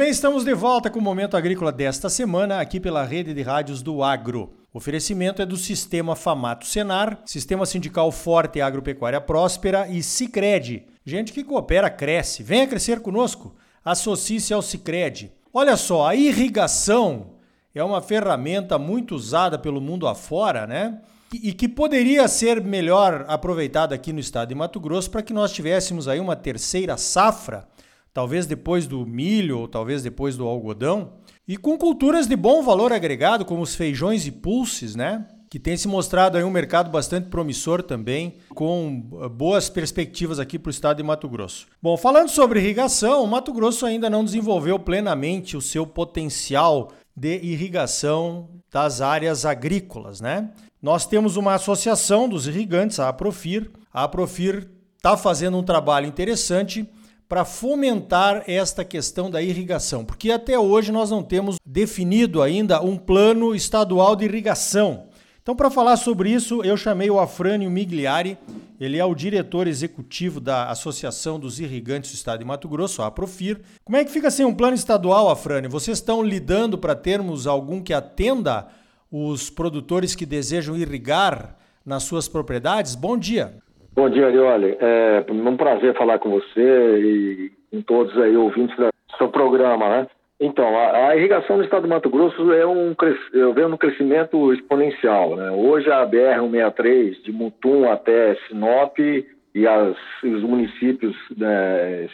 bem, estamos de volta com o Momento Agrícola desta semana, aqui pela rede de rádios do Agro. O oferecimento é do Sistema Famato Senar, Sistema Sindical Forte Agropecuária Próspera e Cicred. Gente que coopera, cresce. Venha crescer conosco. Associe-se ao Cicred. Olha só, a irrigação é uma ferramenta muito usada pelo mundo afora, né? E que poderia ser melhor aproveitada aqui no estado de Mato Grosso para que nós tivéssemos aí uma terceira safra talvez depois do milho ou talvez depois do algodão, e com culturas de bom valor agregado, como os feijões e pulses, né? Que tem se mostrado aí um mercado bastante promissor também, com eh, boas perspectivas aqui para o estado de Mato Grosso. Bom, falando sobre irrigação, o Mato Grosso ainda não desenvolveu plenamente o seu potencial de irrigação das áreas agrícolas, né? Nós temos uma associação dos irrigantes, a Aprofir. A Aprofir está fazendo um trabalho interessante para fomentar esta questão da irrigação, porque até hoje nós não temos definido ainda um plano estadual de irrigação. Então, para falar sobre isso, eu chamei o Afrânio Migliari, ele é o diretor executivo da Associação dos Irrigantes do Estado de Mato Grosso, a Aprofir. Como é que fica sem um plano estadual, Afrânio? Vocês estão lidando para termos algum que atenda os produtores que desejam irrigar nas suas propriedades? Bom dia. Bom dia, Arioli. É um prazer falar com você e com todos aí ouvintes do seu programa, né? Então, a, a, irrigação no estado do Mato Grosso é um, eu vejo um crescimento exponencial, né? Hoje a BR-163, de Mutum até Sinop e as, os municípios né,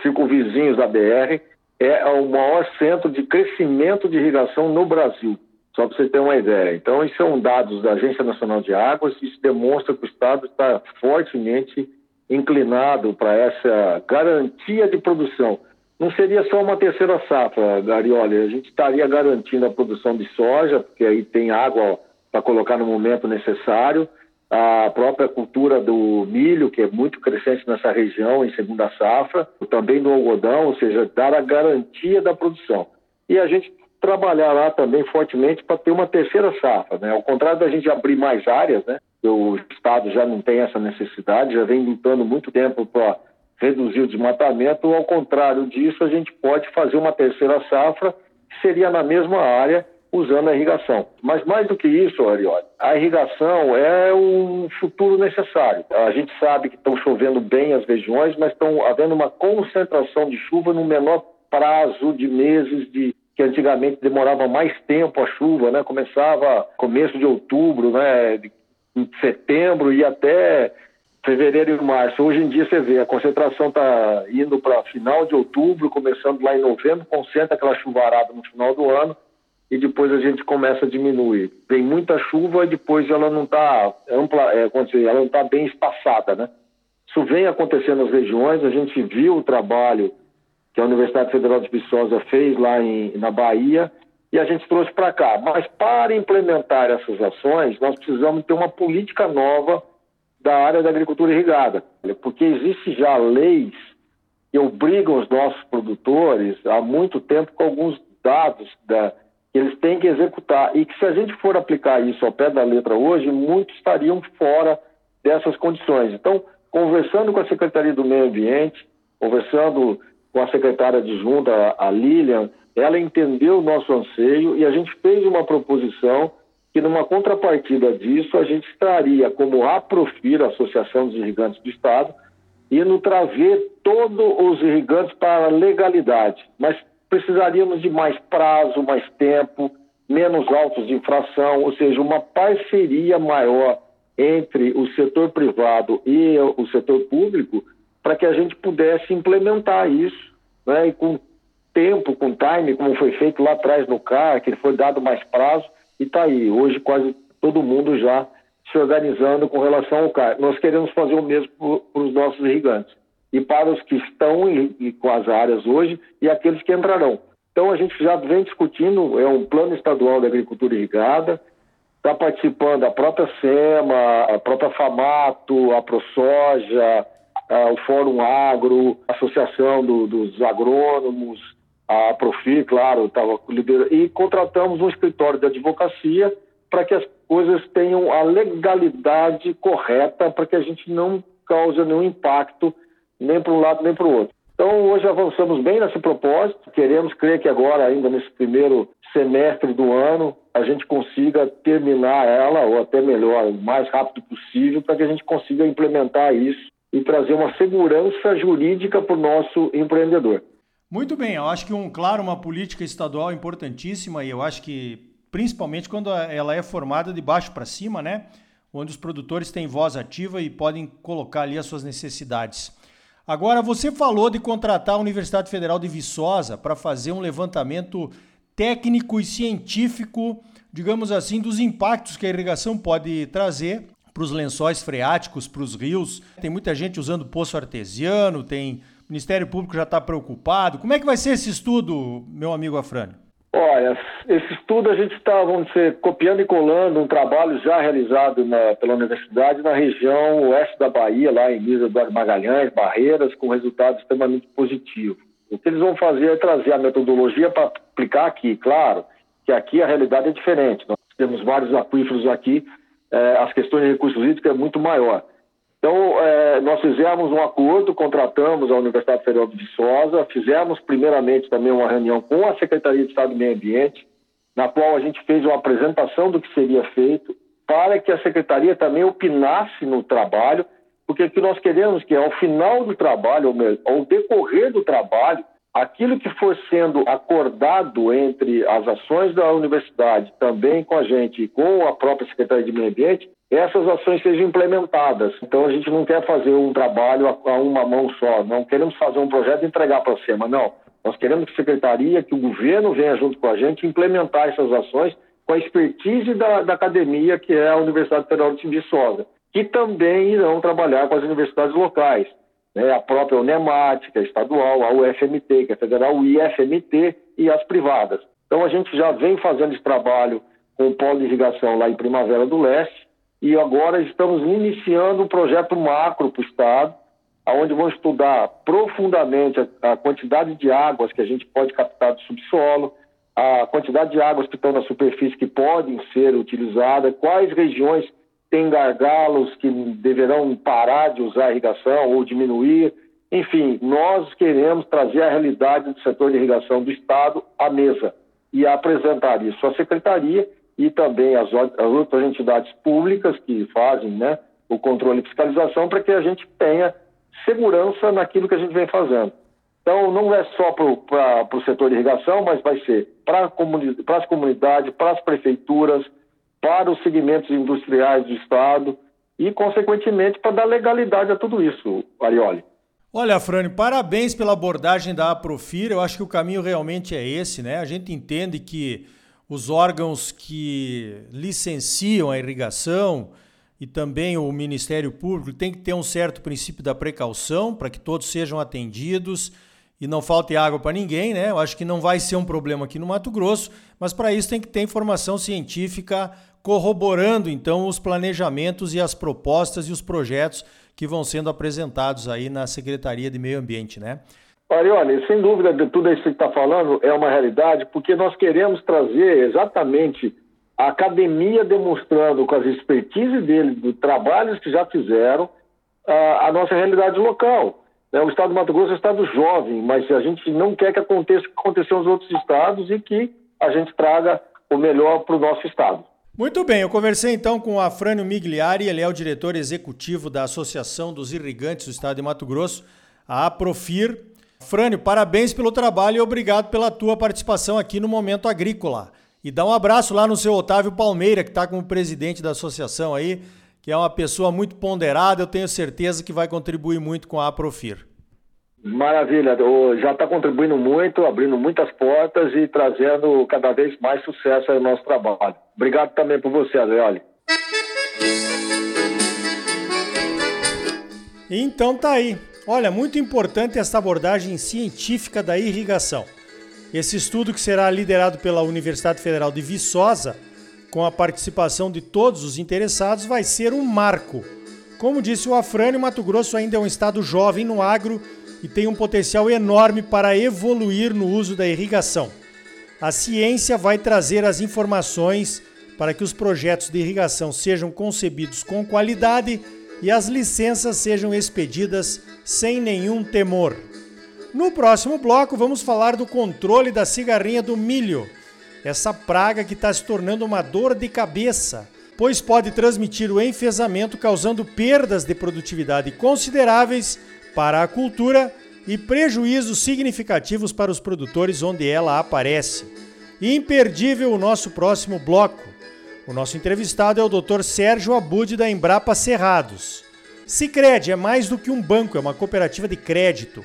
circunvizinhos da BR, é o maior centro de crescimento de irrigação no Brasil. Só para você ter uma ideia. Então, isso são dados da Agência Nacional de Águas, isso demonstra que o Estado está fortemente inclinado para essa garantia de produção. Não seria só uma terceira safra, Garioli, a gente estaria garantindo a produção de soja, porque aí tem água para colocar no momento necessário, a própria cultura do milho, que é muito crescente nessa região, em segunda safra, também do algodão, ou seja, dar a garantia da produção. E a gente trabalhar lá também fortemente para ter uma terceira safra, né? Ao contrário da gente abrir mais áreas, né? O Estado já não tem essa necessidade, já vem lutando muito tempo para reduzir o desmatamento. Ao contrário disso, a gente pode fazer uma terceira safra, que seria na mesma área, usando a irrigação. Mas mais do que isso, Arioli, a irrigação é um futuro necessário. A gente sabe que estão chovendo bem as regiões, mas estão havendo uma concentração de chuva no menor prazo de meses de que antigamente demorava mais tempo a chuva, né? Começava começo de outubro, né? De, em setembro e até fevereiro e março. Hoje em dia você vê, a concentração está indo para final de outubro, começando lá em novembro, concentra aquela chuvarada no final do ano e depois a gente começa a diminuir. Vem muita chuva e depois ela não está ampla, é, ela não está bem espaçada, né? Isso vem acontecendo nas regiões, a gente viu o trabalho que a Universidade Federal de Viçosa fez lá em, na Bahia, e a gente trouxe para cá. Mas para implementar essas ações, nós precisamos ter uma política nova da área da agricultura irrigada, porque existe já leis que obrigam os nossos produtores há muito tempo com alguns dados da, que eles têm que executar e que se a gente for aplicar isso ao pé da letra hoje, muitos estariam fora dessas condições. Então, conversando com a Secretaria do Meio Ambiente, conversando com a secretária adjunta, a Lilian, ela entendeu o nosso anseio e a gente fez uma proposição que, numa contrapartida disso, a gente estaria como a Profir, a Associação dos Irrigantes do Estado, indo trazer todos os irrigantes para a legalidade. Mas precisaríamos de mais prazo, mais tempo, menos autos de infração, ou seja, uma parceria maior entre o setor privado e o setor público para que a gente pudesse implementar isso, né? E com tempo, com time, como foi feito lá atrás no CAR, que foi dado mais prazo, e está aí. Hoje quase todo mundo já se organizando com relação ao CAR. Nós queremos fazer o mesmo para os nossos irrigantes e para os que estão em, com as áreas hoje e aqueles que entrarão. Então a gente já vem discutindo, é um plano estadual da agricultura irrigada, está participando a própria SEMA, a própria FAMATO, a ProSoja, o Fórum Agro, a Associação do, dos Agrônomos, a Profi, claro, estava liderando, e contratamos um escritório de advocacia para que as coisas tenham a legalidade correta, para que a gente não cause nenhum impacto nem para um lado nem para o outro. Então, hoje avançamos bem nesse propósito. Queremos crer que agora, ainda nesse primeiro semestre do ano, a gente consiga terminar ela, ou até melhor, o mais rápido possível, para que a gente consiga implementar isso e trazer uma segurança jurídica para o nosso empreendedor. Muito bem, eu acho que, um, claro, uma política estadual importantíssima e eu acho que principalmente quando ela é formada de baixo para cima, né? Onde os produtores têm voz ativa e podem colocar ali as suas necessidades. Agora, você falou de contratar a Universidade Federal de Viçosa para fazer um levantamento técnico e científico, digamos assim, dos impactos que a irrigação pode trazer para os lençóis freáticos, para os rios. Tem muita gente usando poço artesiano, tem o Ministério Público já está preocupado. Como é que vai ser esse estudo, meu amigo Afrânio? Olha, esse estudo a gente está, vamos dizer, copiando e colando um trabalho já realizado na, pela universidade na região oeste da Bahia, lá em Misa Eduardo Magalhães, Barreiras, com resultados extremamente positivos. O que eles vão fazer é trazer a metodologia para aplicar aqui. Claro que aqui a realidade é diferente. Nós temos vários aquíferos aqui, eh, as questões de recursos hídricos é muito maior. Então, é, nós fizemos um acordo, contratamos a Universidade Federal de Viçosa, fizemos primeiramente também uma reunião com a Secretaria de Estado do Meio Ambiente, na qual a gente fez uma apresentação do que seria feito, para que a Secretaria também opinasse no trabalho, porque o que nós queremos que ao final do trabalho, ou ao decorrer do trabalho, aquilo que for sendo acordado entre as ações da universidade, também com a gente e com a própria Secretaria de Meio Ambiente, essas ações sejam implementadas. Então a gente não quer fazer um trabalho a, uma mão só, não queremos fazer um projeto e entregar para a SEMA, não. Nós queremos que a secretaria, que o governo venha junto com a gente implementar essas ações com a expertise da, da academia, que é a Universidade Federal de Viçosa, que também irão trabalhar com as universidades locais, né? a própria Unemat, que é estadual, a UFMT, que é federal, o IFMT e as privadas. Então a gente já vem fazendo esse trabalho com o polo de irrigação lá em Primavera do Leste, e agora estamos iniciando um projeto macro para o Estado, onde vamos estudar profundamente a, a, quantidade de águas que a gente pode captar do subsolo, a quantidade de águas que estão na superfície que podem ser utilizadas, quais regiões têm gargalos que deverão parar de usar a irrigação ou diminuir. Enfim, nós queremos trazer a realidade do setor de irrigação do Estado à mesa e apresentar isso à Secretaria e também as outras entidades públicas que fazem né, o controle e fiscalização para que a gente tenha segurança naquilo que a gente vem fazendo. Então, não é só para o setor de irrigação, mas vai ser para comuni as comunidades, para as prefeituras, para os segmentos industriais do Estado e, consequentemente, para dar legalidade a tudo isso, Arioli. Olha, Frane, parabéns pela abordagem da Aprofir. Eu acho que o caminho realmente é esse, né? A gente entende que os órgãos que licenciam a irrigação e também o Ministério Público tem que ter um certo princípio da precaução para que todos sejam atendidos e não falte água para ninguém, né? Eu acho que não vai ser um problema aqui no Mato Grosso, mas para isso tem que ter informação científica corroborando então os planejamentos e as propostas e os projetos que vão sendo apresentados aí na Secretaria de Meio Ambiente, né? Olha, sem dúvida, de tudo isso que está falando é uma realidade, porque nós queremos trazer exatamente a academia demonstrando com as expertise dele, dos trabalhos que já fizeram, a, a nossa realidade local. Né? O estado do Mato Grosso é um estado jovem, mas a gente não quer que aconteça o que aconteceu nos outros estados e que a gente traga o melhor para o nosso estado. Muito bem, eu conversei então com o Afrânio Migliari, ele é o diretor executivo da Associação dos Irrigantes do Estado de Mato Grosso, a APROFIR, Frânio, parabéns pelo trabalho e obrigado pela tua participação aqui no Momento Agrícola. E dá um abraço lá no seu Otávio Palmeira, que está como presidente da associação aí, que é uma pessoa muito ponderada, eu tenho certeza que vai contribuir muito com a Aprofir. Maravilha, já está contribuindo muito, abrindo muitas portas e trazendo cada vez mais sucesso ao nosso trabalho. Obrigado também por você, Adriole. Então tá aí. Olha, muito importante essa abordagem científica da irrigação. Esse estudo que será liderado pela Universidade Federal de Viçosa, com a participação de todos os interessados, vai ser um marco. Como disse o Afrânio, Mato Grosso ainda é um estado jovem no agro e tem um potencial enorme para evoluir no uso da irrigação. A ciência vai trazer as informações para que os projetos de irrigação sejam concebidos com qualidade e as licenças sejam expedidas sem nenhum temor. No próximo bloco, vamos falar do controle da cigarrinha do milho, essa praga que está se tornando uma dor de cabeça, pois pode transmitir o enfesamento, causando perdas de produtividade consideráveis para a cultura e prejuízos significativos para os produtores onde ela aparece. Imperdível o nosso próximo bloco. O nosso entrevistado é o Dr. Sérgio Abud da Embrapa Cerrados. Sicredi é mais do que um banco, é uma cooperativa de crédito